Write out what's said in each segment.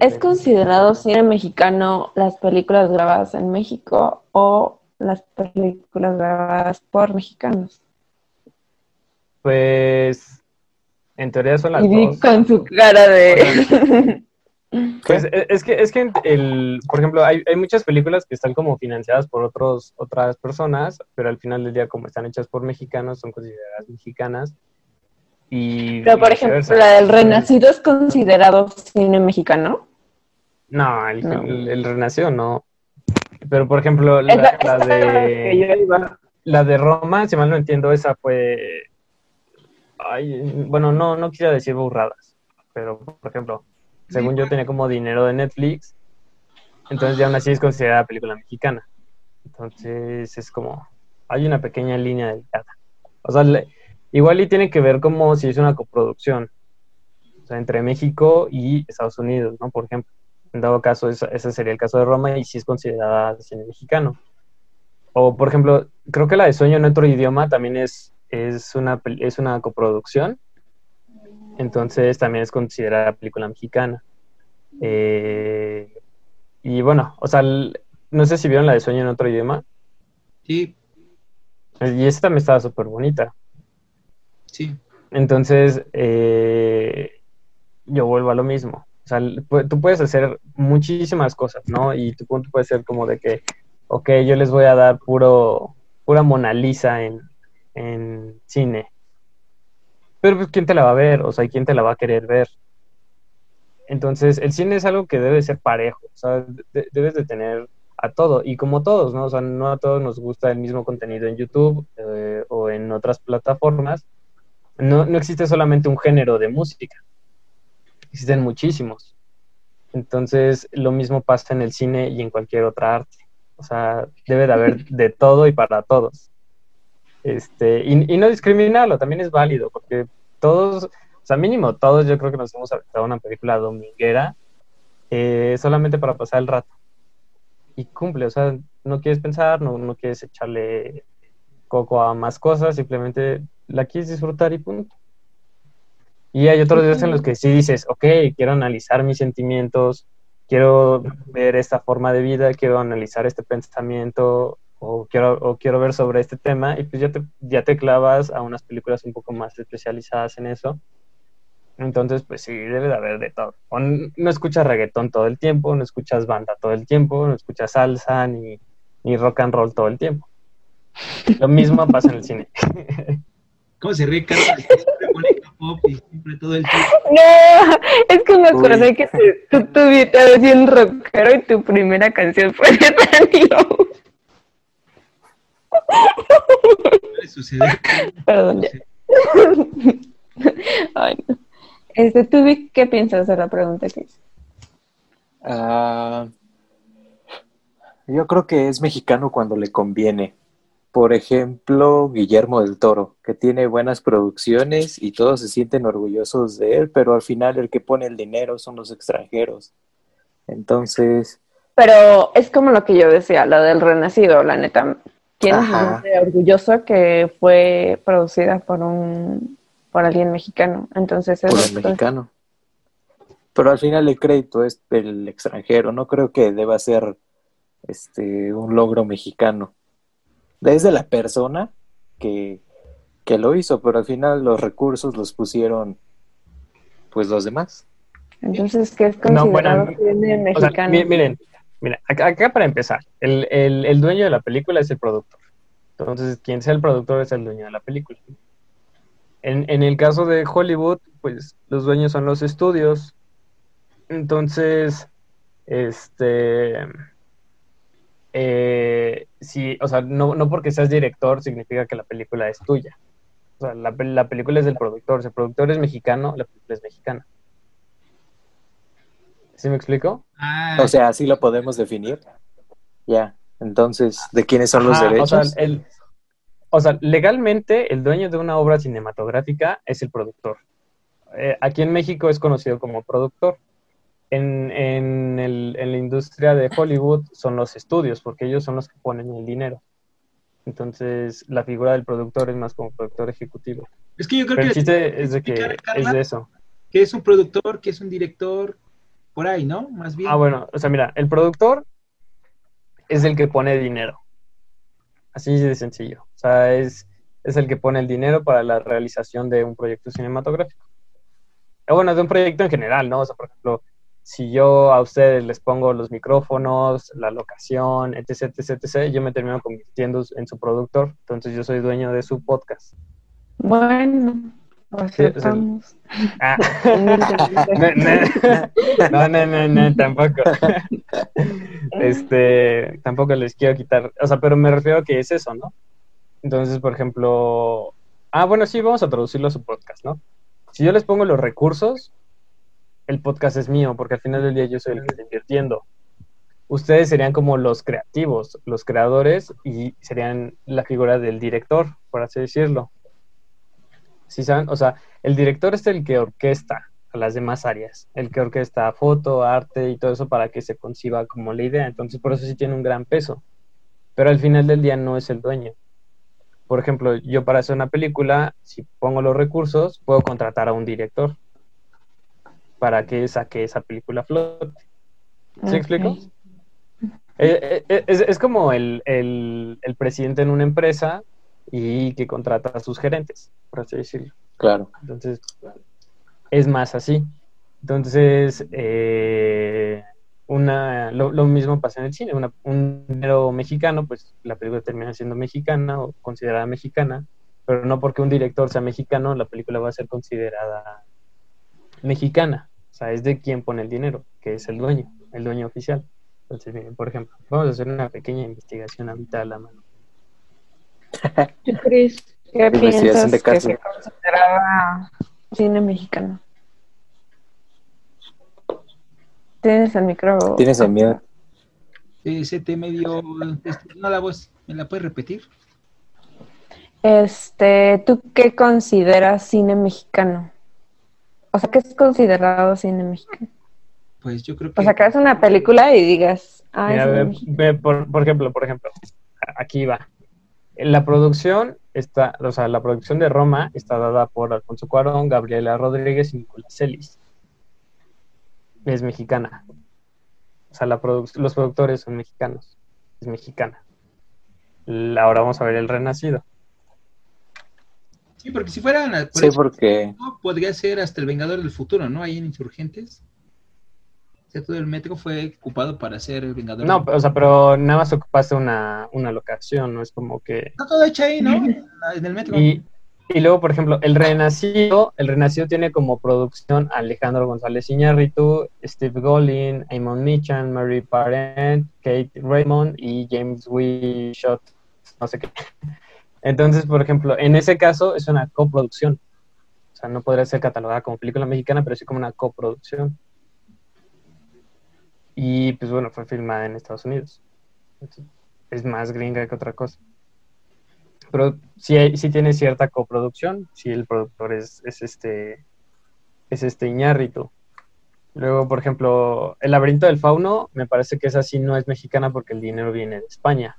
¿es considerado cine mexicano las películas grabadas en México o las películas grabadas por mexicanos? Pues en teoría son las Y dos. con su cara de... Pues, e- es que, es que el, por ejemplo, hay, hay muchas películas que están como financiadas por otros, otras personas, pero al final del día, como están hechas por mexicanos, son consideradas mexicanas. Y Pero, por ejemplo, la del Renacido es considerado cine mexicano. No, el, No. el- el Renacido no. Pero, por ejemplo, la, Esa- de, la de Roma, si mal no entiendo, esa fue... Ay, bueno, no, no quisiera decir burradas, pero, por ejemplo, según yo tenía como dinero de Netflix, entonces ya aún así es considerada película mexicana. Entonces es como, hay una pequeña línea delicada. O sea, le- igual y tiene que ver como si es una coproducción, o sea, entre México y Estados Unidos, ¿no? Por ejemplo, en dado caso, ese sería el caso de Roma y sí es considerada cine mexicano. O, por ejemplo, creo que la de Sueño en otro idioma también es, es, una, es una coproducción, entonces también es considerada película mexicana. Eh, y bueno, o sea, el- no sé si vieron la de Sueño en otro idioma, Sí, y esta también estaba súper bonita. Sí. Entonces, eh, yo vuelvo a lo mismo. O sea, tú puedes hacer muchísimas cosas, ¿no? Y tu punto puede ser como de que, ok, yo les voy a dar puro, pura Mona Lisa en, en cine. Pero pues, ¿quién te la va a ver? O sea, ¿quién te la va a querer ver? Entonces, el cine es algo que debe ser parejo. O sea, de- debes de tener a todo. Y como todos, ¿no? O sea, no a todos nos gusta el mismo contenido en YouTube eh, o en otras plataformas no, no existe solamente un género de música, existen muchísimos. Entonces, lo mismo pasa en el cine y en cualquier otra arte. O sea, debe de haber de todo y para todos. Este, y, y no discriminarlo, también es válido, porque todos, o sea, mínimo todos, yo creo que nos hemos aventado una película dominguera eh, solamente para pasar el rato. Y cumple, o sea, no quieres pensar, no, no quieres echarle coco a más cosas, simplemente la quieres disfrutar y punto. Y hay otros días en los que sí dices, ok, quiero analizar mis sentimientos, quiero ver esta forma de vida, quiero analizar este pensamiento, o quiero, o quiero ver sobre este tema, y pues ya te, ya te clavas a unas películas un poco más especializadas en eso. Entonces, pues sí, debe de haber de todo. O no escuchas reggaetón todo el tiempo, no escuchas banda todo el tiempo, no escuchas salsa ni, ni rock and roll todo el tiempo. Lo mismo pasa en el cine. ¿Cómo se ríe Carlos? Que siempre pone K-pop y siempre todo el tiempo. No, es que me Uy. acordé que te- tú tuviste bien rockero y tu primera canción fue de Danilo. Puede suceder. Perdón, ya. Ay, no. Este, ¿tú, Vic, qué piensas de la pregunta que hice? Ah, yo creo que es mexicano cuando le conviene. Por ejemplo, Guillermo del Toro, que tiene buenas producciones y todos se sienten orgullosos de él, pero al final el que pone el dinero son los extranjeros. Entonces, Pero es como lo que yo decía, la del Renacido, la neta. ¿Quién Ajá. siente orgulloso que fue producida por un por alguien mexicano? Entonces por eso el mexicano. Pero al final el crédito es del extranjero. No creo que deba ser este un logro mexicano. Es de la persona que, que lo hizo, pero al final los recursos los pusieron pues los demás. Entonces, ¿qué es No, considerado bueno, cine O sea, mexicano? mi- miren, Mira, acá, acá para empezar, el, el- el dueño de la película es el productor. Entonces, quien sea el productor es el dueño de la película. En, en el caso de Hollywood, pues los dueños son los estudios. Entonces, este, eh, sí, o sea, no, no porque seas director significa que la película es tuya. O sea, la, pel- la película es del productor. Si el productor es mexicano, la película es mexicana. ¿Sí me explico? Ah, O sea, así lo podemos definir. Ya. Entonces, ¿de quiénes son los derechos? O sea, el- o sea, legalmente el dueño de una obra cinematográfica es el productor. Eh, aquí en México es conocido como productor. En, en el- en la industria de Hollywood son los estudios, porque ellos son los que ponen el dinero. Entonces, la figura del productor es más como productor ejecutivo. es que yo creo Pero el que, chiste es de que es de eso. que es un productor, que es un director, por ahí, ¿no? Más bien. Ah, bueno, o sea, mira, el productor es el que pone dinero. Así de sencillo. O sea, es, es el que pone el dinero para la realización de un proyecto cinematográfico. Bueno, de un proyecto en general, ¿no? O sea, por ejemplo, si yo a ustedes les pongo los micrófonos, la locación, etc., etc., etc., yo me termino convirtiendo en su productor. Entonces yo soy dueño de su podcast. Bueno, Sí, aceptamos. Ah. No, no, no, no, tampoco. Este, tampoco les quiero quitar, o sea, pero me refiero a que es eso, ¿no? Entonces, por ejemplo, ah, bueno, sí, vamos a traducirlo a su podcast, ¿no? Si yo les pongo los recursos, el podcast es mío, porque al final del día yo soy el que está invirtiendo. Ustedes serían como los creativos, los creadores, y serían la figura del director, por así decirlo. ¿Sí saben? O sea, el director es el que orquesta a las demás áreas, el que orquesta foto, arte y todo eso para que se conciba como la idea. Entonces, por eso sí tiene un gran peso. Pero al final del día no es el dueño. Por ejemplo, yo para hacer una película, si pongo los recursos, puedo contratar a un director para que saque esa película a flote. ¿Sí Ok. explico? Eh, eh, es, es como el, el- el presidente en una empresa y que contrata a sus gerentes, por así decirlo. Claro. Entonces, es más así. Entonces, eh, una, lo, lo mismo pasa en el cine. Una- un dinero mexicano, pues la película termina siendo mexicana o considerada mexicana, pero no porque un director sea mexicano, la película va a ser considerada mexicana. O sea, es de quien pone el dinero, que es el dueño, el dueño oficial. Entonces, miren, por ejemplo, vamos a hacer una pequeña investigación ahorita a la mano. ¿Tú, Cris, qué piensas de que se consideraba cine mexicano? Tienes el micro. Tienes el miedo. Eh, se te medio. este, No la voz. ¿Me la puedes repetir? Este, ¿tú qué consideras cine mexicano? O sea, ¿qué es considerado cine mexicano? Pues yo creo que. O sea, que es una película y digas, ah, Mira, ve- por, por ejemplo, por ejemplo, aquí va. La producción está, o sea, la producción de Roma está dada por Alfonso Cuarón, Gabriela Rodríguez y Nicolás Celis. Es mexicana. O sea, la produ- los productores son mexicanos. Es mexicana. La- Ahora vamos a ver el Renacido. Sí, porque si fueran. Por Sí, eso, porque ¿no? podría ser hasta el Vengador del Futuro, ¿no? Ahí en Insurgentes. O sea, todo el metro fue ocupado para ser el Vengador. No, del- o sea, pero nada más ocupaste una, una locación, no es como que... Está todo hecho ahí, ¿no? En el metro. Y, y luego, por ejemplo, el Renacido, el Renacido tiene como producción a Alejandro González Iñárritu, Steve Golin, Amon Michan, Mary Parent, Kate Raymond y James Wishot, no sé qué. Entonces, por ejemplo, en ese caso es una coproducción. O sea, no podría ser catalogada como película mexicana, pero sí como una coproducción. Y pues bueno, fue filmada en Estados Unidos. Es más gringa que otra cosa pero sí, sí tiene cierta coproducción, si el productor es, es este es este Iñárritu. Luego, por ejemplo, El laberinto del fauno, me parece que esa sí no es mexicana porque el dinero viene de España.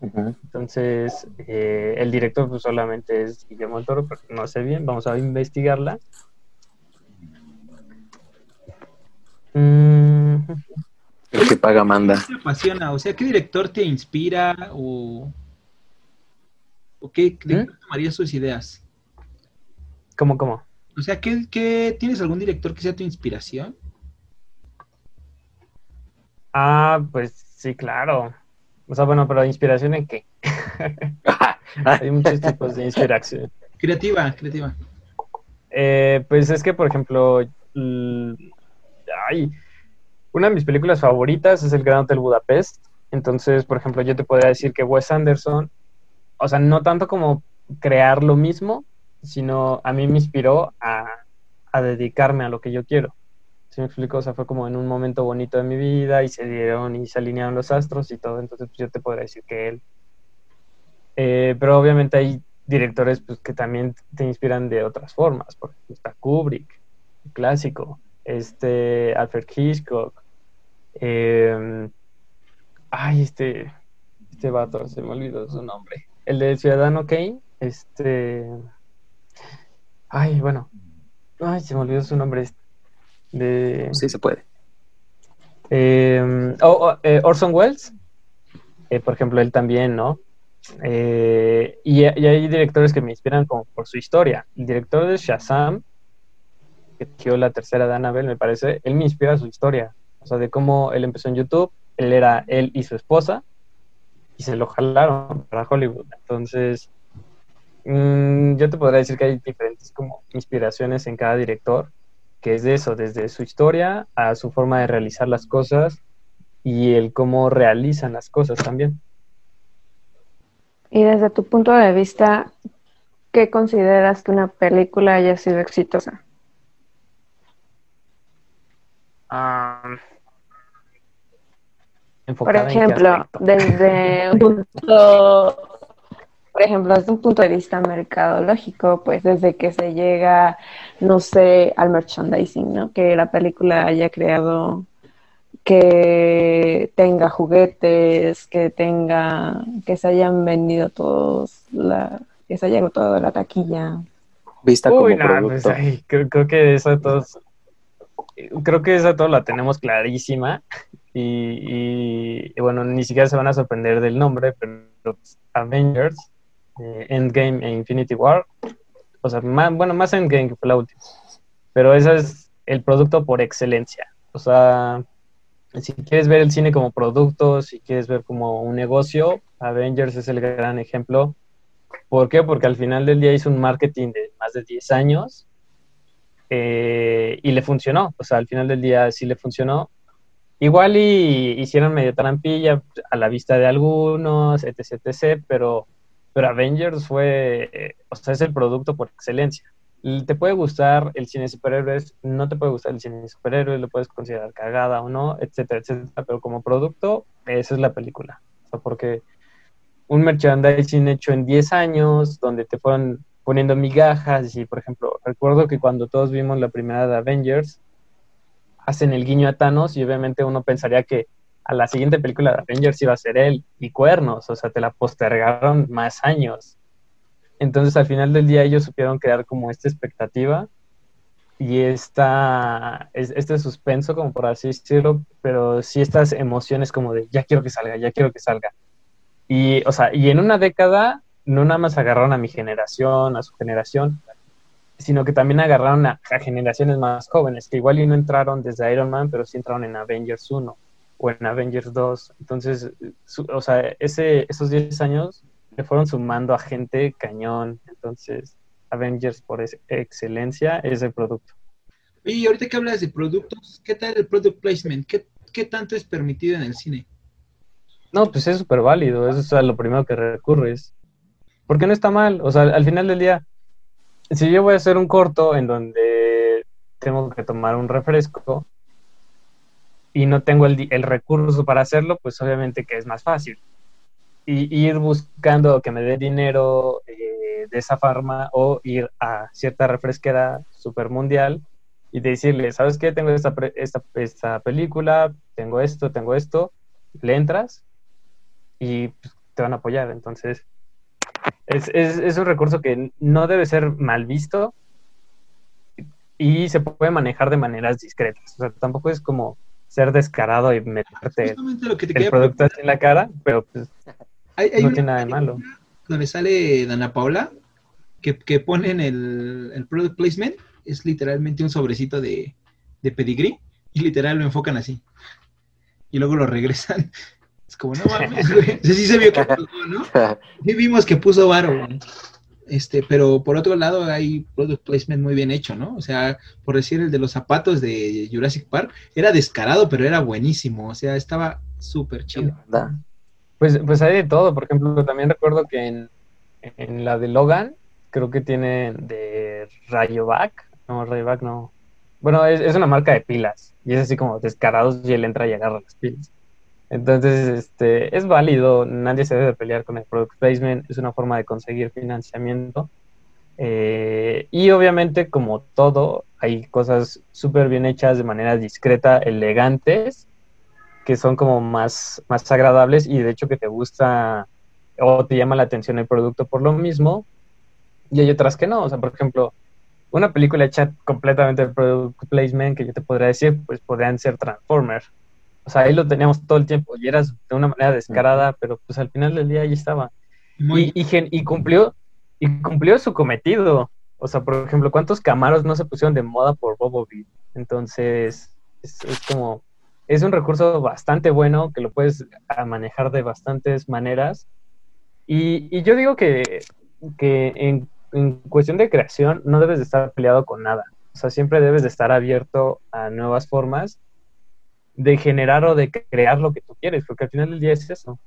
Entonces, eh, el director pues solamente es Guillermo del Toro, pero no sé bien, vamos a investigarla. Mm, el que paga manda. ¿Qué te apasiona? O sea, ¿qué director te inspira o, o qué director tomaría sus ideas? ¿Cómo, cómo? O sea, ¿qué, qué- tienes algún director que sea tu inspiración? Ah, pues sí, claro. O sea, bueno, pero ¿inspiración en qué? Hay muchos tipos de inspiración. Creativa, creativa. Eh, pues es que, por ejemplo, ay, una de mis películas favoritas es El Gran Hotel Budapest. Entonces, por ejemplo, yo te podría decir que Wes Anderson, o sea, no tanto como crear lo mismo, sino a mí me inspiró a, a dedicarme a lo que yo quiero. ¿Sí me explico? O sea, fue como en un momento bonito de mi vida y se dieron y se alinearon los astros y todo. Entonces, pues yo te podría decir que él. Eh, pero obviamente hay directores pues, que también te inspiran de otras formas. Por ejemplo, está Kubrick, clásico. Este, Alfred Hitchcock. Eh, ay, este, este vato, se me olvidó su nombre. El de Ciudadano Kane, este. Ay, bueno. Ay, se me olvidó su nombre. Sí, se puede. Eh, oh, oh, eh, Orson Welles, eh, por ejemplo, él también, ¿no? y, hay directores que me inspiran como por su historia. El director de Shazam, que dio la tercera de Annabelle, me parece, él me inspira su historia. O sea, de cómo él empezó en YouTube, él era él y su esposa, y se lo jalaron para Hollywood. Entonces, mm, yo te podría decir que hay diferentes como inspiraciones en cada director que es de eso, desde su historia a su forma de realizar las cosas y el cómo realizan las cosas también. Y desde tu punto de vista, ¿qué consideras que una película haya sido exitosa? Por ejemplo, desde un punto por ejemplo, desde un punto de vista mercadológico, pues desde que se llega, no sé, al merchandising, ¿no? Que la película haya creado, que tenga juguetes, que tenga, que se hayan vendido todos, la, que se haya agotado la taquilla. Vista como pues, creo, que eso todos, creo que esa todo la tenemos clarísima y, y, bueno, ni siquiera se van a sorprender del nombre, pero Avengers eh, Endgame e Infinity War. O sea, más, bueno, más Endgame que fue la última. Pero ese es el producto por excelencia. O sea, si quieres ver el cine como producto, si quieres ver como un negocio, Avengers es el gran ejemplo. ¿Por qué? Porque al final del día hizo un marketing de más de 10 años eh, y le funcionó. O sea, al final del día sí le funcionó. Igual y hicieron medio trampilla a la vista de algunos, etc, etc, pero pero Avengers fue, o sea, es el producto por excelencia. Te puede gustar el cine de superhéroes, no te puede gustar el cine de superhéroes, lo puedes considerar cagada o no, etcétera, etcétera, pero como producto, esa es la película. O sea, porque un merchandising hecho en 10 años, donde te fueron poniendo migajas, y por ejemplo, recuerdo que cuando todos vimos la primera de Avengers, hacen el guiño a Thanos y obviamente uno pensaría que a la siguiente película de Avengers iba a ser él y cuernos, o sea, te la postergaron más años. Entonces al final del día ellos supieron crear como esta expectativa y esta, este suspenso, como por así decirlo, pero sí estas emociones como de ya quiero que salga, ya quiero que salga. Y, o sea, y en una década no nada más agarraron a mi generación, a su generación, sino que también agarraron a, a generaciones más jóvenes, que igual y no entraron desde Iron Man, pero sí entraron en Avengers 1 o en Avengers 2. Entonces, o sea, ese, esos 10 años le fueron sumando a gente cañón. Entonces, Avengers por excelencia es el producto. Y ahorita que hablas de productos, ¿qué tal el product placement? ¿Qué, qué tanto es permitido en el cine? No, pues es súper válido, eso es a lo primero que recurres. Porque no está mal, o sea, al final del día, si yo voy a hacer un corto en donde tengo que tomar un refresco, y no tengo el, el, recurso para hacerlo, pues obviamente que es más fácil. Y, ir buscando que me dé dinero eh, de esa farma o ir a cierta refresquera super mundial y decirle, ¿sabes qué? Tengo esta, esta, esta película, tengo esto, tengo esto, le entras y pues, te van a apoyar. Entonces, es, es, es un recurso que no debe ser mal visto y se puede manejar de maneras discretas. O sea, tampoco es como ser descarado y meterte el producto así en la cara, pero pues no tiene nada de malo. Donde sale Dana Paula, que, que ponen el, el, product placement, es literalmente un sobrecito de, de pedigrí y literal lo enfocan así. y luego lo regresan. Es como, no mames, güey. Sí, sí se vio que pasó, ¿no? Sí vimos que puso varo, güey. Este, pero por otro lado hay product placement muy bien hecho, ¿no? O sea, por decir el de los zapatos de Jurassic Park, era descarado, pero era buenísimo, o sea, estaba súper chido. Pues, pues hay de todo, por ejemplo, también recuerdo que en, en la de Logan, creo que tienen de Rayovac, no, Rayovac no. Bueno, es, es una marca de pilas, y es así como descarados y él entra y agarra las pilas. Entonces, este, es válido, nadie se debe pelear con el product placement, es una forma de conseguir financiamiento. Eh, y obviamente, como todo, hay cosas súper bien hechas de manera discreta, elegantes, que son como más, más agradables y de hecho que te gusta o te llama la atención el producto por lo mismo. Y hay otras que no, o sea, por ejemplo, una película hecha completamente de product placement que yo te podría decir, pues podrían ser Transformers o sea, ahí lo teníamos todo el tiempo y eras de una manera descarada, pero pues al final del día ahí estaba. Y, y, cumplió, y cumplió su cometido. O sea, por ejemplo, ¿cuántos camaros no se pusieron de moda por Bobo Entonces, es, como, es un recurso bastante bueno que lo puedes manejar de bastantes maneras. Y, y yo digo que, que en, en, cuestión de creación no debes de estar peleado con nada. O sea, siempre debes de estar abierto a nuevas formas de generar o de crear lo que tú quieres, porque al final del día es eso.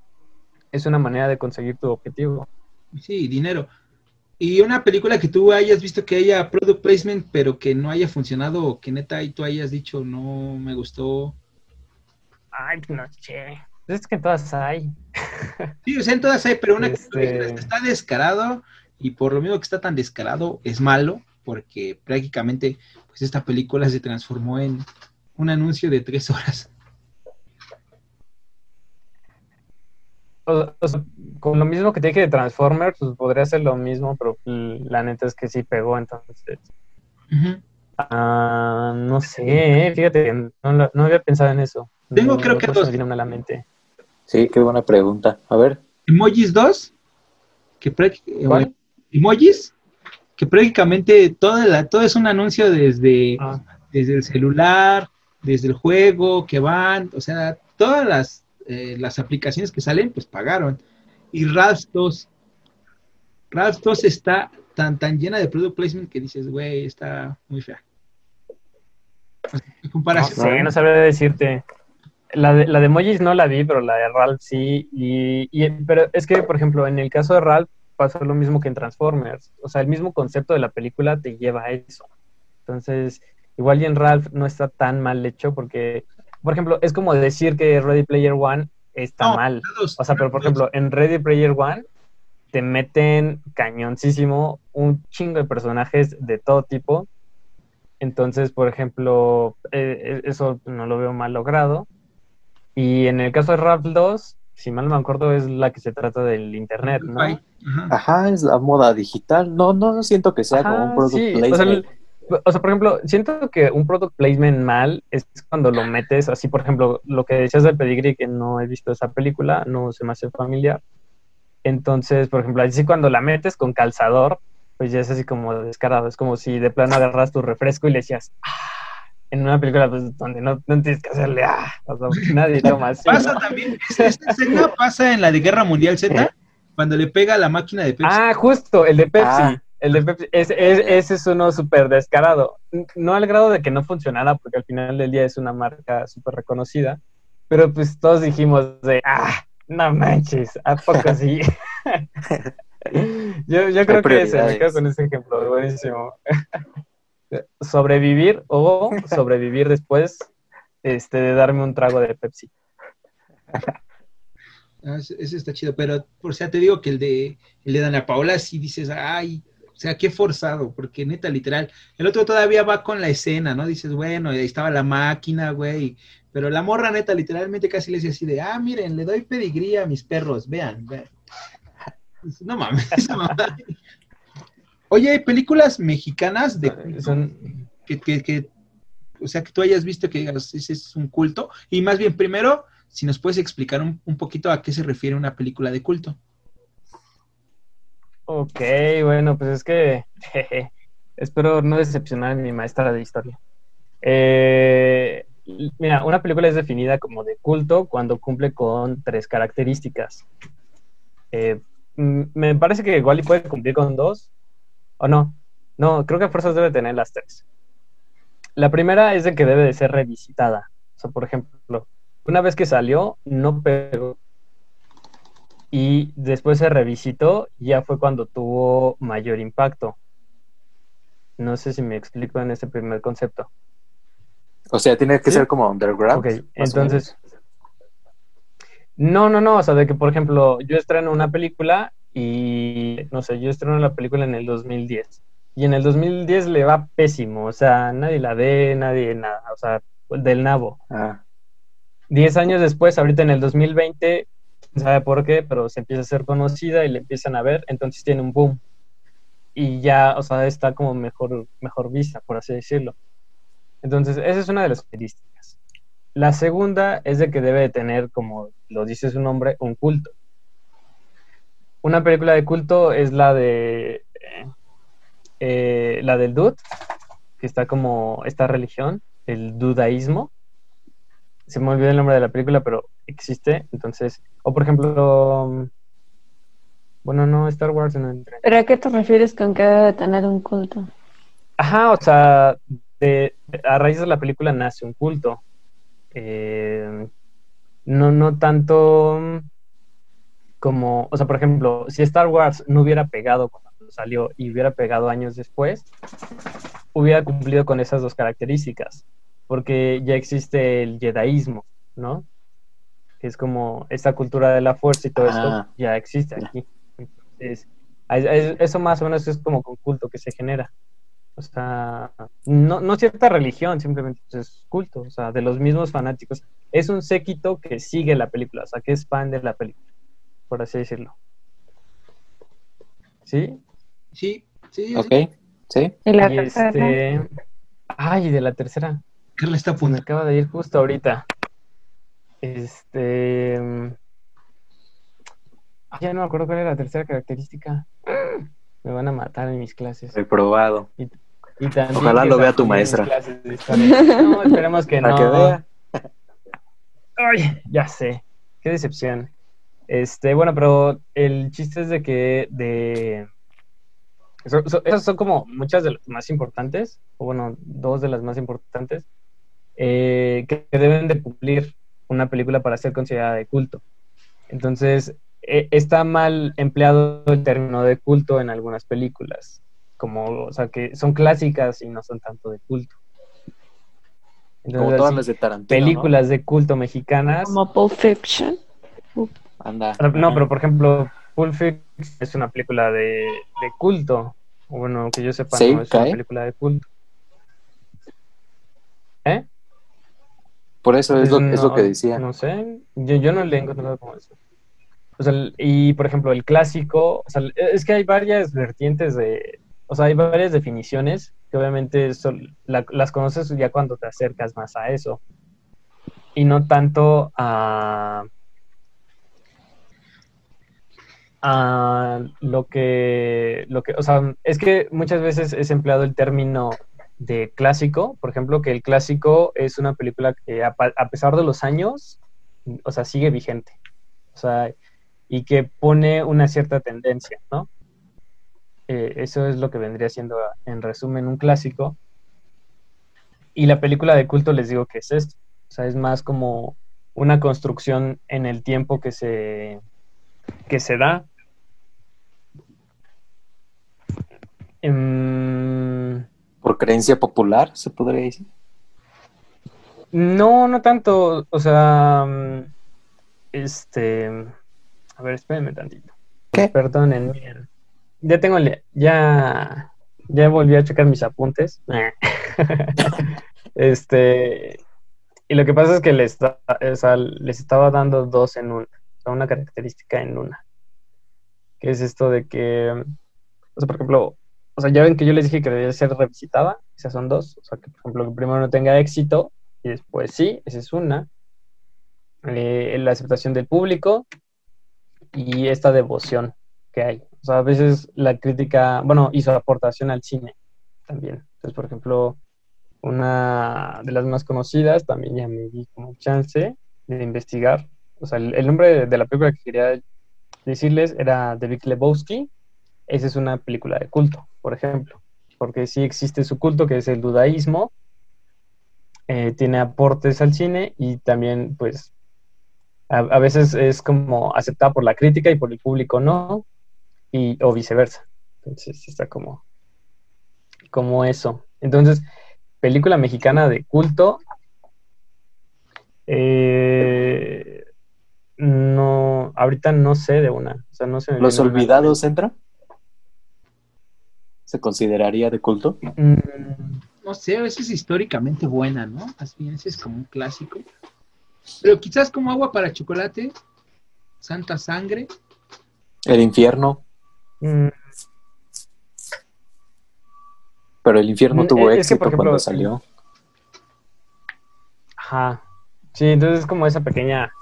Es una manera de conseguir tu objetivo. Sí, dinero. Y una película que tú hayas visto que haya product placement, pero que no haya funcionado, o que neta y tú hayas dicho no me gustó. Ay, no sé. Es que en todas hay. Sí, o sea, en todas hay, pero una que este está descarado, y por lo mismo que está tan descarado, es malo, porque prácticamente, pues esta película se transformó en un anuncio de tres horas. con lo mismo que te dije de Transformers, pues podría ser lo mismo, pero la neta es que sí pegó, entonces. Ah, no sé, fíjate, no, no, había pensado en eso. Tengo creo que dos. Me a la mente. Sí, qué buena pregunta. A ver. Emojis 2, que emojis, que prácticamente todo, la, todo es un anuncio desde, ah. desde el celular, desde el juego que van, o sea, todas las, eh, las aplicaciones que salen, pues pagaron. Y Ralph 2, Ralph 2 está tan, tan llena de product placement que dices, güey, está muy fea. Comparación. No, no sabría decirte. La de, la de Mojis no la vi, pero la de Ralph sí. Y, y, pero es que, por ejemplo, en el caso de Ralph pasó lo mismo que en Transformers. O sea, el mismo concepto de la película te lleva a eso. Entonces, Igual y en Ralph no está tan mal hecho porque, por ejemplo, es como decir que Ready Player One está mal. O sea, pero por ejemplo, en Ready Player One te meten cañoncísimo un chingo de personajes de todo tipo. Entonces, por ejemplo, eh, eh, eso no lo veo mal logrado. Y en el caso de Ralph 2, si mal no me acuerdo, es la que se trata del internet, ¿no? Ajá, es la moda digital. No, no siento que sea como un producto o sea, por ejemplo, siento que un product placement mal es cuando lo metes así, por ejemplo, lo que decías del pedigree, que no he visto esa película, no se me hace familiar. Entonces, por ejemplo, así cuando la metes con calzador, pues ya es así como descarado. Es como si de plano agarras tu refresco y le decías, ah", en una película pues, donde no, tienes que hacerle, ah, o sea, nadie toma así. Pasa también, esta escena pasa en la de Guerra Mundial Z, ¿Eh? cuando le pega la máquina de Pepsi. Ah, justo, el de Pepsi. Ah. El de Pepsi, es, ese es uno súper descarado. No al grado de que no funcionara, porque al final del día es una marca súper reconocida, pero pues todos dijimos de, ah, no manches, ¿a poco sí? yo, yo creo que ese, me quedo con ese ejemplo, buenísimo. sobrevivir o sobrevivir después este, de darme un trago de Pepsi. Ah, ese está chido, pero por sea te digo que el de el de Dana Paola sí dices, ay, o sea, qué forzado, porque neta, literal. El otro todavía va con la escena, ¿no? Dices, bueno, ahí estaba la máquina, güey. Pero la morra, neta, literalmente casi le decía así de, ah, miren, le doy pedigría a mis perros, vean, vean. No mames, esa mamá. Oye, ¿hay películas mexicanas de Son... que, que, o sea, que tú hayas visto que digas, ese es un culto? Y más bien, primero, si nos puedes explicar un, un poquito a qué se refiere una película de culto. Ok, bueno, pues es que espero no decepcionar a mi maestra de historia. Eh, mira, una película es definida como de culto cuando cumple con tres características. Eh, me parece que igual y puede cumplir con dos, o no. No, creo que fuerzas debe tener las tres. La primera es de que debe de ser revisitada. O sea, por ejemplo, una vez que salió, no pegó. Y después se revisitó, ya fue cuando tuvo mayor impacto. No sé si me explico en ese primer concepto. O sea, tiene que ser como underground. Ok, entonces. No, no, no. O sea, de que, por ejemplo, yo estreno una película y, no sé, yo estreno la película en el 2010 y en el 2010 le va pésimo, o sea, nadie la ve, nadie nada, o sea, del nabo. Ah. Diez años después, ahorita en el 2020, no sabe por qué, pero se empieza a ser conocida y le empiezan a ver, entonces tiene un boom. Y ya, o sea, está como mejor, mejor vista, por así decirlo. Entonces, esa es una de las características. La segunda es de que debe de tener, como lo dice su nombre, un culto. Una película de culto es la de eh, la del Dud, que está como esta religión, el dudaísmo. Se me olvidó el nombre de la película, pero existe. Entonces, o por ejemplo, bueno, no, Star Wars no entra. ¿Pero a qué te refieres con que debe tener un culto? Ajá, o sea, a raíz de la película nace un culto. Eh, no, no tanto como, o sea, por ejemplo, si Star Wars no hubiera pegado salió y hubiera pegado años después, hubiera cumplido con esas dos características, porque ya existe el jedaísmo, ¿no? Que es como esta cultura de la fuerza y todo esto ah. ya existe aquí. Entonces, eso más o menos es como con culto que se genera. O sea, no, no cierta religión, simplemente es culto, o sea, de los mismos fanáticos. Es un séquito que sigue la película, o sea, que es fan de la película, por así decirlo. ¿Sí? Sí, sí. Ok, sí. ¿Y la tercera? Este... Ay, de la tercera. Carla está Me acaba de ir justo ahorita. Este. Ya no me acuerdo cuál era la tercera característica. Me van a matar en mis clases. Reprobado. Y, Ojalá lo vea tu maestra. No, esperemos que no. que vea. Ay, ya sé. Qué decepción. Este, bueno, pero el chiste es de que de esas son como muchas de las más importantes, o bueno, dos de las más importantes, eh, que deben de cumplir una película para ser considerada de culto. Entonces, e, está mal empleado el término de culto en algunas películas, como, o sea, que son clásicas y no son tanto de culto. como todas las de Tarantino. Películas de culto mexicanas. Como Pulp Fiction. Anda. No, pero por ejemplo, Pulp Fiction es una película de, culto. Bueno, que yo sepa, no es una película de culto. ¿Eh? Por eso es, lo, es lo que decía. No sé, yo, yo no le he encontrado como eso. O sea, y por ejemplo, el clásico, o sea, es que hay varias vertientes de, o sea, hay varias definiciones que obviamente son, las conoces ya cuando te acercas más a eso. Y no tanto a a lo que, lo que, o sea, es que muchas veces es empleado el término de clásico, por ejemplo, que el clásico es una película que a, pesar de los años, o sea, sigue vigente, o sea, y que pone una cierta tendencia, ¿no? Eh, eso es lo que vendría siendo, en resumen, un clásico. Y la película de culto les digo que es esto, o sea, es más como una construcción en el tiempo que se, que se da Em, ¿Por creencia popular, se podría decir? No, no tanto. O sea, mm, este. A ver, espérenme tantito. ¿Qué? Perdonen, Ya tengo. Ya. Ya volví a checar mis apuntes. este. Y lo que pasa es que les, les estaba dando dos en una. O sea, una característica en una. Que es esto de que. O sea, por ejemplo, o sea, ya ven que yo les dije que debía ser revisitada, esas son dos, o sea, que por ejemplo que primero no tenga éxito y después sí, esa es una. Eh, la aceptación del público y esta devoción que hay. O sea, a veces la crítica, bueno, hizo aportación al cine también. Entonces, por ejemplo, una de las más conocidas, también ya me di como chance de investigar. O sea, el, nombre de, la película que quería decirles era The Big Lebowski. Esa es una película de culto, por ejemplo, porque sí existe su culto, que es el dudaísmo. Eh, tiene aportes al cine y también, pues, a, veces es como aceptada por la crítica y por el público no, y, o viceversa. Entonces está como, como eso. Entonces, película mexicana de culto. Eh, no, ahorita no sé de una. ¿Los Olvidados entra? ¿Se consideraría de culto? Mm, no sé, a veces es históricamente buena, ¿no? Más bien, ese es como un clásico. Pero quizás como agua para chocolate, Santa Sangre. El infierno. Mm. Pero el infierno mm, tuvo éxito cuando salió. Ajá. Sí, entonces es como esa pequeña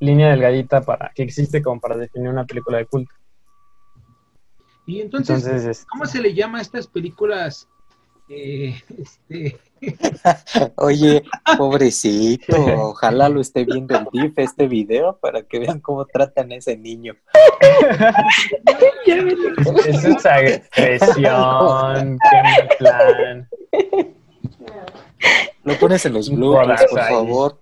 línea delgadita para que existe como para definir una película de culto. Y entonces, ¿cómo se le llama a estas películas eh, este, Oye, pobrecito, ojalá lo esté viendo el DIF este video para que vean cómo tratan a ese niño. es esa agresión, qué plan. Lo pones en los bloopers, por favor.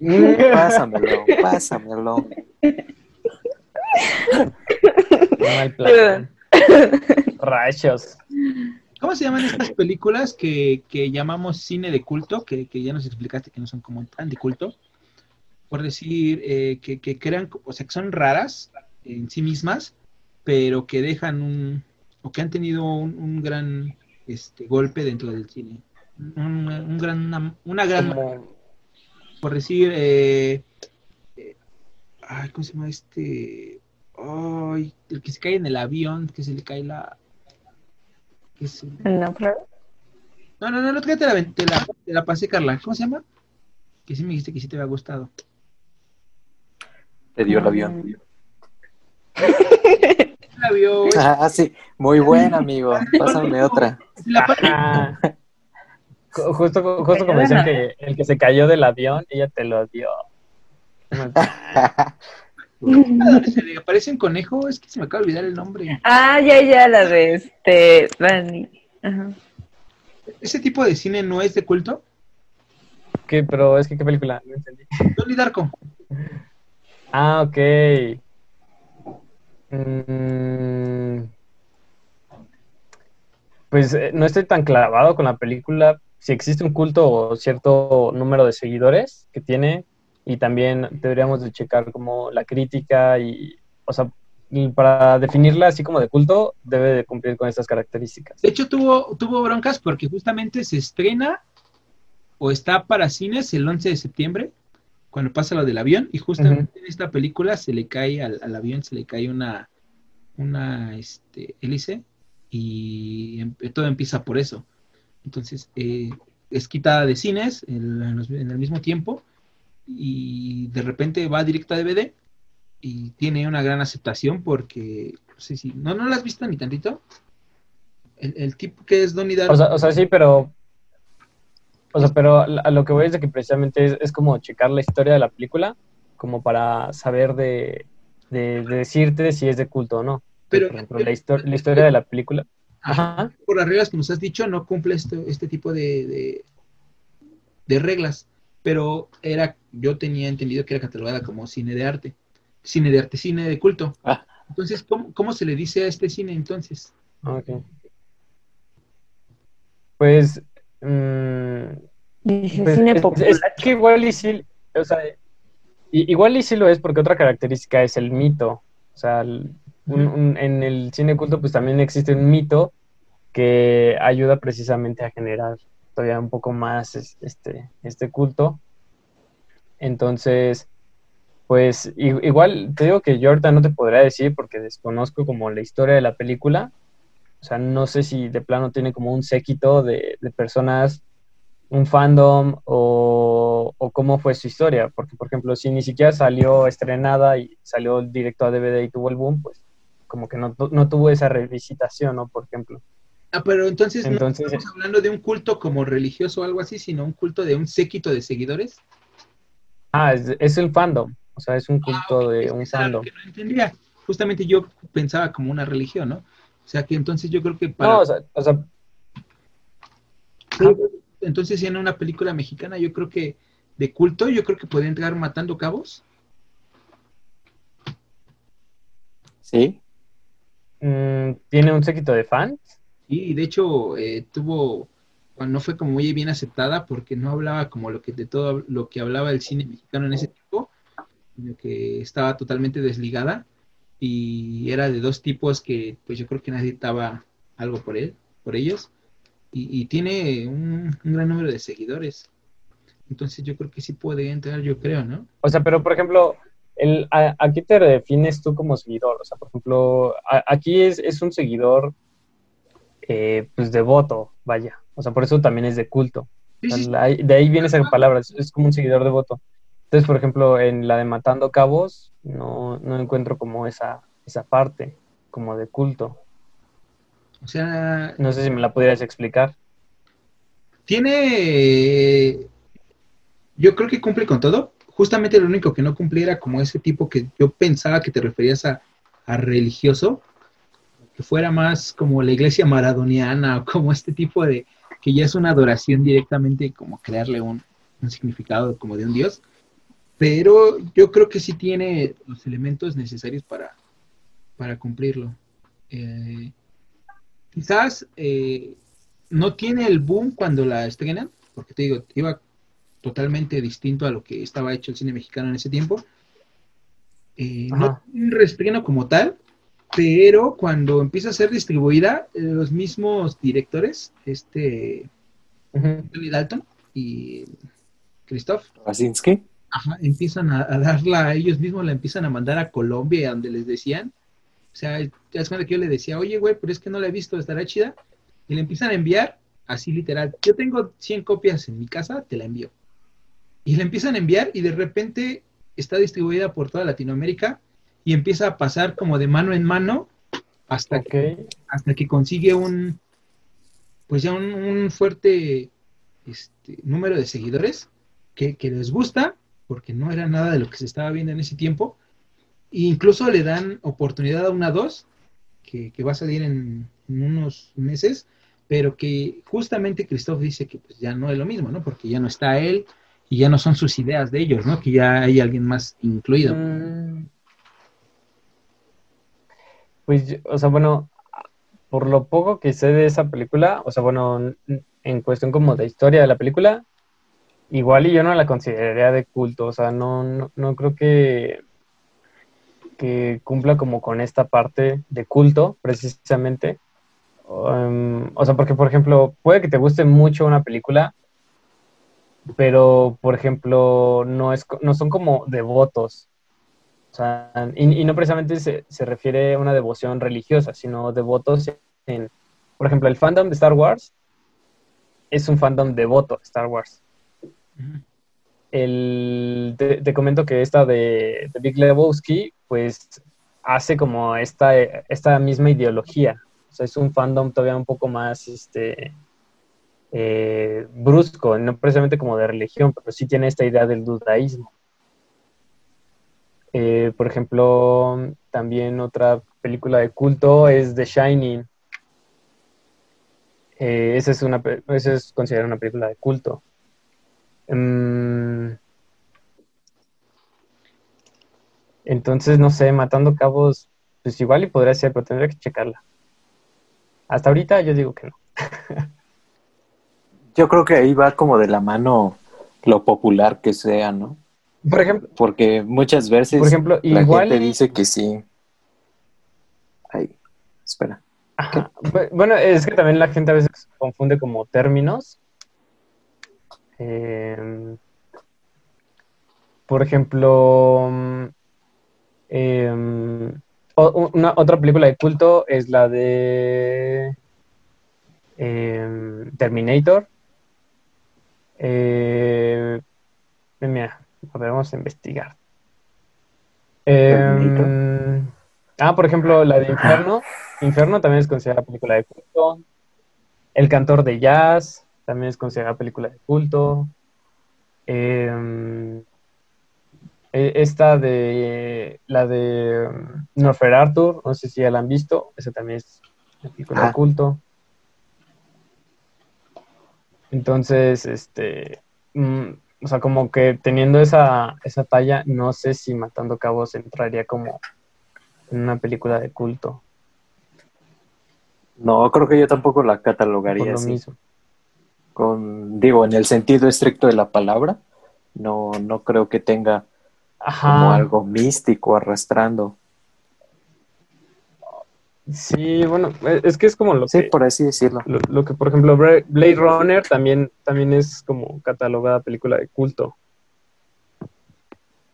Pásamelo, pásamelo. Mal plan. Rayos. ¿Cómo se llaman estas películas que, llamamos cine de culto? Que, ya nos explicaste que no son como tan de culto. Por decir, eh, que, crean, o sea, que son raras en sí mismas, pero que dejan un, o que han tenido un, gran este, golpe dentro del cine. Un, gran, una, gran, por decir, eh, eh, ay, ¿cómo se llama este? Ay, el que se cae en el avión, que se le cae la, no, no, no, no, te la, te, la, te la pasé, Carla. ¿Cómo se llama? Que sí me dijiste que sí te había gustado. Te dio el avión. el avión. Ah, sí. Muy buen, amigo. Pásame otra. Justo, justo como decían que el que se cayó del avión, ella te lo dio. se le aparece un conejo, es que se me acaba de olvidar el nombre. Ah, ya, ya, la de este, ¿Ese tipo de cine no es de culto? ¿Qué? Pero es que, ¿qué película? No entendí. Donnie Darko. Ah, ok. Mm. pues eh, no estoy tan clavado con la película. Si existe un culto o cierto número de seguidores que tiene, y también deberíamos de checar como la crítica y, o sea, para definirla así como de culto, debe de cumplir con estas características. De hecho, tuvo, tuvo broncas porque justamente se estrena o está para cines el 11 de septiembre, cuando pasa lo del avión, y justamente en esta película se le cae al, avión, se le cae una, una este, hélice y em, todo empieza por eso. Entonces, eh, es quitada de cines en el mismo tiempo y de repente va directo a DVD y tiene una gran aceptación porque, no sé si, ¿no, no la has visto ni tantito? El, tipo que es Donnie Darko. O sea, sí, pero, o sea, pero a lo que voy es de que precisamente es, como checar la historia de la película, como para saber de, decirte si es de culto o no. Pero, por ejemplo, la, historia de la película. Ajá. Por las reglas que nos has dicho, no cumple este, este tipo de, de reglas pero era, yo tenía entendido que era catalogada como cine de arte, cine de arte, cine de culto. Ah. Entonces, ¿cómo, se le dice a este cine entonces? Ok. Pues, mm, pues cine popular. Es, que igual y sí, o sea, igual y sí lo es porque otra característica es el mito. O sea, en el cine culto pues también existe un mito que ayuda precisamente a generar todavía un poco más este, este culto. Entonces, pues igual te digo que yo ahorita no te podría decir porque desconozco como la historia de la película. O sea, no sé si de plano tiene como un séquito de, personas, un fandom o, o, cómo fue su historia. Porque, por ejemplo, si ni siquiera salió estrenada y salió directo a DVD y tuvo el boom, pues como que no, no tuvo esa revisitación, ¿no? Por ejemplo. Ah, pero entonces, Entonces- no estamos hablando de un culto como religioso o algo así, sino un culto de un séquito de seguidores. Ah, es, es el fandom. O sea, es un culto Ah, de es un fandom. que no entendía. Justamente yo pensaba como una religión, ¿no? O sea que entonces yo creo que para... No, o sea, o sea, Sí, entonces en una película mexicana yo creo que de culto, yo creo que puede entrar matando cabos. Sí, mm, tiene un séquito de fans. Y de hecho eh, tuvo, bueno, no fue como muy bien aceptada porque no hablaba como lo que de todo lo que hablaba el cine mexicano en ese tiempo, sino que estaba totalmente desligada y era de dos tipos que pues yo creo que nadie daba algo por él, por ellos, y, y tiene un, un gran número de seguidores. Entonces yo creo que sí puede entrar, yo creo, ¿no? O sea, pero por ejemplo, el, a, ¿a qué te defines tú como seguidor? O sea, por ejemplo, a- aquí es, es un seguidor eh, pues devoto, vaya. O sea, por eso también es de culto. De ahí viene esa palabra, es, como un seguidor devoto. Entonces, por ejemplo, en la de Matando Cabos, no, no encuentro como esa, esa parte, como de culto. O sea, No sé si me la pudieras explicar. Tiene. Yo creo que cumple con todo. Justamente lo único que no cumplía era como ese tipo que yo pensaba que te referías a, a religioso, que fuera más como la iglesia maradoniana o como este tipo de que ya es una adoración directamente, como crearle un, un significado como de un dios. Pero yo creo que sí tiene los elementos necesarios para, para cumplirlo. Eh, quizás eh, no tiene el boom cuando la estrenan, porque te digo, iba totalmente distinto a lo que estaba hecho el cine mexicano en ese tiempo. Eh, no tiene un reestreno como tal, pero cuando empieza a ser distribuida, eh, los mismos directores, este. Tony Dalton y Christoph, Krasinski. ajá, empiezan a, a darla, ellos mismos la empiezan a mandar a Colombia, donde les decían, o sea, es cuando que yo le decía, oye, güey, pero es que no la he visto, estará chida, y le empiezan a enviar, así literal, yo tengo 100 copias en mi casa, te la envío. Y le empiezan a enviar y de repente está distribuida por toda Latinoamérica y empieza a pasar como de mano en mano hasta que hasta que consigue un pues ya un, un fuerte este, número de seguidores que, que les gusta porque no era nada de lo que se estaba viendo en ese tiempo. E incluso le dan oportunidad a una 2 que, que va a salir en, en unos meses pero que justamente Christoph dice que pues ya no es lo mismo no porque ya no está él y ya no son sus ideas de ellos no que ya hay alguien más incluido. Mm. Pues, o sea, bueno, por lo poco que sé de esa película, o sea, bueno, en cuestión como de historia de la película, igual y yo no la consideraría de culto, o sea, no, no, no creo que, que cumpla como con esta parte de culto, precisamente. Um, o sea, porque, por ejemplo, puede que te guste mucho una película, pero, por ejemplo, no, es, no son como devotos. Y, no precisamente se, se refiere a una devoción religiosa, sino devotos en, por ejemplo, el fandom de Star Wars es un fandom devoto Star Wars. El, te, comento que esta de, de Big Lebowski, pues hace como esta, esta misma ideología. Es un fandom todavía un poco más este, eh, brusco, no precisamente como de religión, pero sí tiene esta idea del dudaísmo. Eh, por ejemplo, también otra película de culto es The Shining. Eh, esa es una, considerada una película de culto. Mm, entonces, no sé, Matando Cabos, pues igual y podría ser, pero tendría que checarla. Hasta ahorita yo digo que no. Yo creo que ahí va como de la mano lo popular que sea, ¿no? Por ejemplo, Porque muchas veces Por ejemplo, la igual gente dice que sí. Ay, espera. Ajá. Bueno, es que también la gente a veces confunde como términos. Em, por ejemplo, o- una, otra película de culto es la de em, Terminator. Eh, mira, a ver, vamos a investigar. Em, ah, por ejemplo, la de Inferno. Inferno también es considerada película de culto. El cantor de jazz, también es considerada película de culto. Em, e, esta de la de Norfer Arthur, no sé si ya la han visto, esa también es película de Ah. culto. Entonces, este, mm, o sea, como que teniendo esa, esa talla, no sé si Matando Cabos entraría como en una película de culto, No, creo que yo tampoco la por catalogaría lo así. mismo. Con, digo, en el sentido estricto de la palabra, no, no creo que tenga como algo místico arrastrando. Sí, bueno, e- es que es como lo Sí, que, por así decirlo. lo, lo que, por ejemplo, Blade Runner también, también es como catalogada película de culto.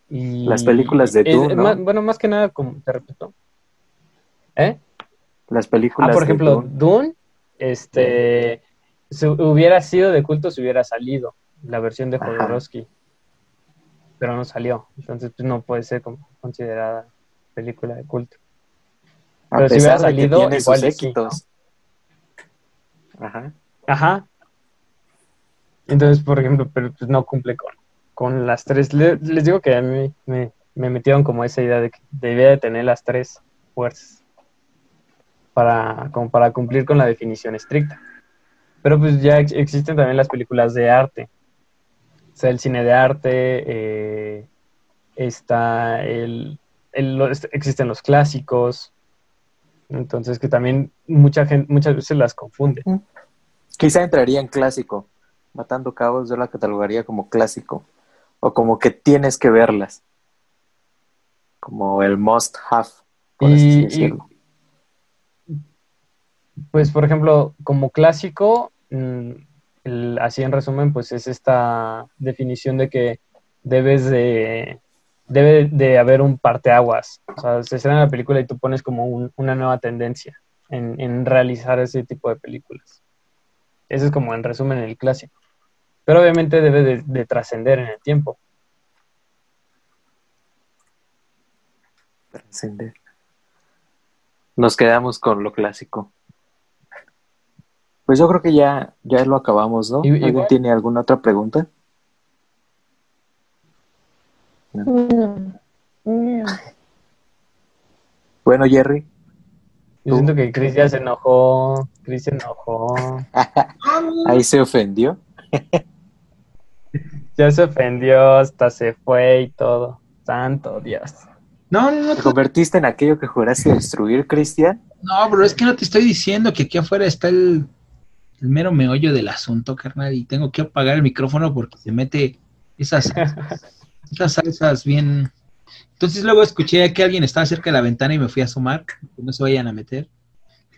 Y Las películas de es- Dune, ¿no? más- bueno, más que nada, como te repito. ¿Eh? Las películas Ah, por de ejemplo, Dune, Dune, este, si hubiera sido de culto si hubiera salido la versión de Ajá. Jodorowsky, pero no salió, entonces pues, no puede ser como considerada película de culto. A pero si hubiera de que salido, tiene sus éxitos. Ajá. Ajá. Entonces, por ejemplo, pero pues no cumple con, con las tres. Le- les digo que a mí me, me metieron como esa idea de que debía de tener las tres fuerzas para, como para cumplir con la definición estricta. Pero pues ya ex- existen también las películas de arte. O sea, el cine de arte, eh, está el, el- existen los clásicos. Entonces que también mucha gente, muchas veces las confunde. Quizá entraría en clásico. Matando Cabos yo la catalogaría como clásico. O como que tienes que verlas. Como el must have, por así Y, y, decirlo. pues, por ejemplo, como clásico, mm, el- así en resumen, pues es esta definición de que debes de, debe de haber un parteaguas. O sea, se estrena la película y tú pones como un- una nueva tendencia en, en realizar ese tipo de películas. Ese es como en resumen el clásico. Pero obviamente debe de, de trascender en el tiempo. Trascender. Nos quedamos con lo clásico. Pues yo creo que ya, ya lo acabamos, ¿no? ¿Alguien igual- tiene alguna otra pregunta? No. No. Bueno, Jerry, Yo ¿Tú? siento que Chris ya se enojó. Chris se enojó. ahí se ofendió. Ya se ofendió, hasta se fue y todo. Santo Dios. No, no, no, ¿Te convertiste en aquello que juraste destruir, Cristian? no, bro, es que no te estoy diciendo que aquí afuera está el, el mero meollo del asunto, carnal, y tengo que apagar el micrófono porque se mete esas, esas salsas bien. Entonces luego escuché que alguien estaba cerca de la ventana y me fui a asomar, que no se vayan a meter.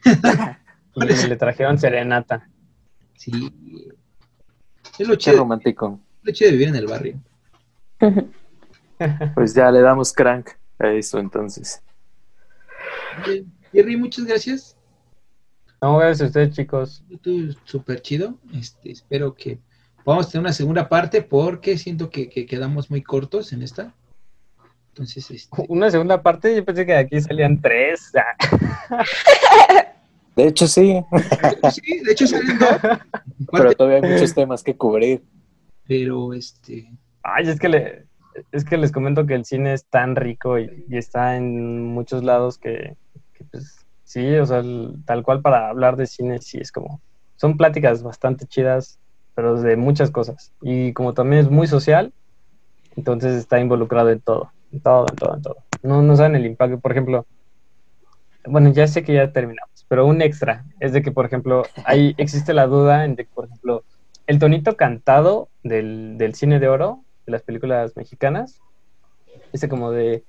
Y le trajeron serenata. Sí. Es lo Qué chido, romántico. lo chido de vivir en el barrio. Pues ya le damos crank a eso entonces. Jerry, muchas gracias. No, gracias a ustedes, chicos. Tú, súper chido. Este, espero que podamos tener una segunda parte porque siento que, que quedamos muy cortos en esta. Entonces, este, Una segunda parte, yo pensé que de aquí salían tres. De hecho, sí, sí, de hecho salen dos, pero todavía hay muchos temas que cubrir. pero este, Ay, es que, le, es que les comento que el cine es tan rico y, y está en muchos lados que, que, pues, sí, o sea, el- tal cual para hablar de cine, sí es como, son pláticas bastante chidas, pero de muchas cosas. Y como también es muy social, entonces está involucrado en todo, en todo, en todo, en todo. No, no saben el impacto, por ejemplo, bueno, ya sé que ya terminamos, pero un extra es de que, por ejemplo, ahí existe la duda en de que, por ejemplo, el tonito cantado del, del cine de oro, de las películas mexicanas, ese como de,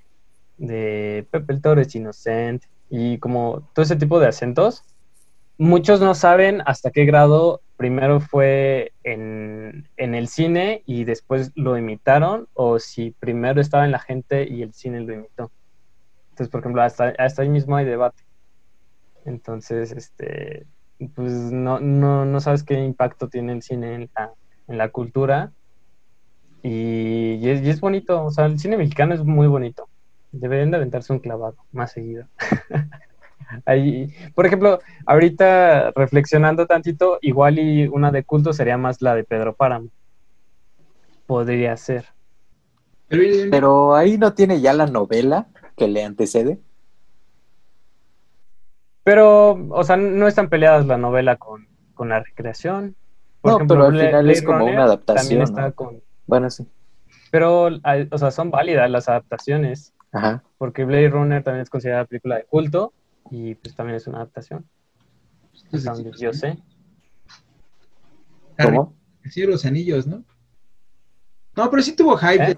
de Pepe el Toro es inocente y como todo ese tipo de acentos, muchos no saben hasta qué grado primero fue en, en el cine y después lo imitaron o si primero estaba en la gente y el cine lo imitó. Entonces, por ejemplo, hasta, hasta ahí mismo hay debate. Entonces, este, pues no, no, no sabes qué impacto tiene el cine en la, en la cultura. Y, y es, y es bonito, o sea, el cine mexicano es muy bonito. Deberían de aventarse un clavado más seguido. Ahí, por ejemplo, ahorita reflexionando tantito, igual y una de culto sería más la de Pedro Páramo. Podría ser. Pero ahí no tiene ya la novela que le antecede. Pero, o sea, no están peleadas la novela con, la recreación. no, pero al final es como una adaptación. Bueno, sí. Pero, o sea, son válidas las adaptaciones. Ajá. Porque Blade Runner también es considerada película de culto y pues también es una adaptación. Es donde yo sé. ¿Cómo? Sí, los anillos, ¿no? No, pero sí tuvo hype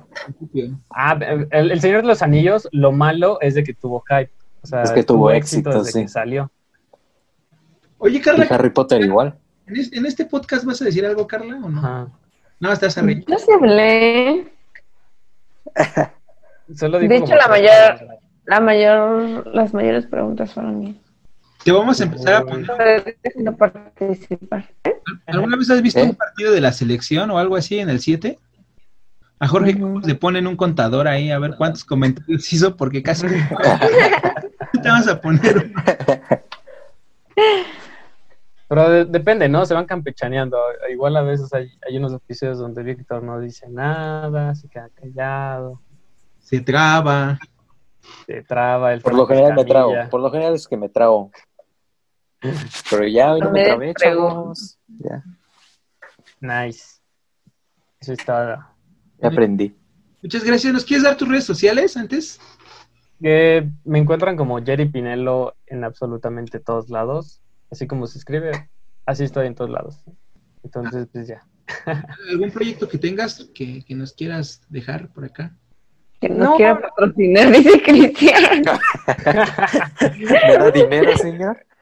¿Eh? Ah, el, Señor de los Anillos, lo malo es de que tuvo hype. O sea, es que tuvo, éxito, desde que salió. Oye, Carla. Harry Potter igual. ¿en, este podcast vas a decir algo, Carla, o no? No, estás a reír. No se hablé. Solo de hecho, la mayor, la mayor, las mayores preguntas fueron mías. Te vamos a empezar a poner. participar. ¿Alguna vez has visto ¿Eh? un partido de la selección o algo así en el 7? A Jorge le ponen un contador ahí a ver cuántos comentarios hizo porque casi te vas a poner. Pero depende, ¿no? Se van campechaneando. Igual a veces hay, hay unos episodios donde Víctor no dice nada, se queda callado. Se traba. Se traba. El por lo general me trago. Por lo general es que me trago. Pero ya hoy no me trabé, chavos. Ya. Nice. Eso está aprendí. Muchas gracias. ¿Nos quieres dar tus redes sociales antes? me encuentran como Jerry Pinello en absolutamente todos lados. Así como se escribe, así estoy en todos lados. Entonces, pues ya. ¿Algún proyecto que tengas que, nos quieras dejar por acá? Que no, quiera patrocinar, dice Cristian. ¿Me da dinero, señor?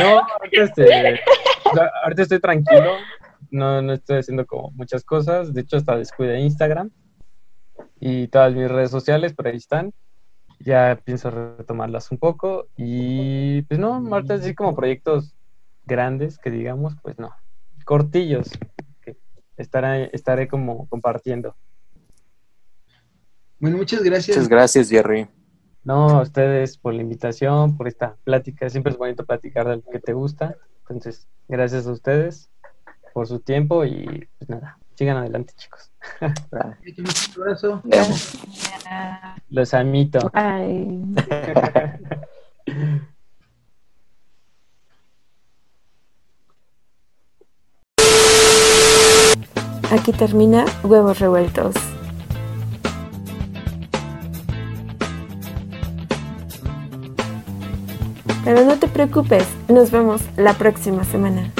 no, ahorita, este, ahorita estoy tranquilo no, no estoy haciendo como muchas cosas. De hecho, hasta descuide Instagram y todas mis redes sociales, por ahí están. Ya pienso retomarlas un poco. Y pues no, Marta, así como proyectos grandes que digamos, pues no. Cortillos que estaré, estaré como compartiendo. Bueno, muchas gracias. Muchas gracias, Jerry. No, a ustedes por la invitación, por esta plática. Siempre es bonito platicar de lo que te gusta. Entonces, gracias a ustedes por su tiempo y pues nada, sigan adelante chicos. Un abrazo. Los amito. Aquí termina Huevos Revueltos. Pero no te preocupes, nos vemos la próxima semana.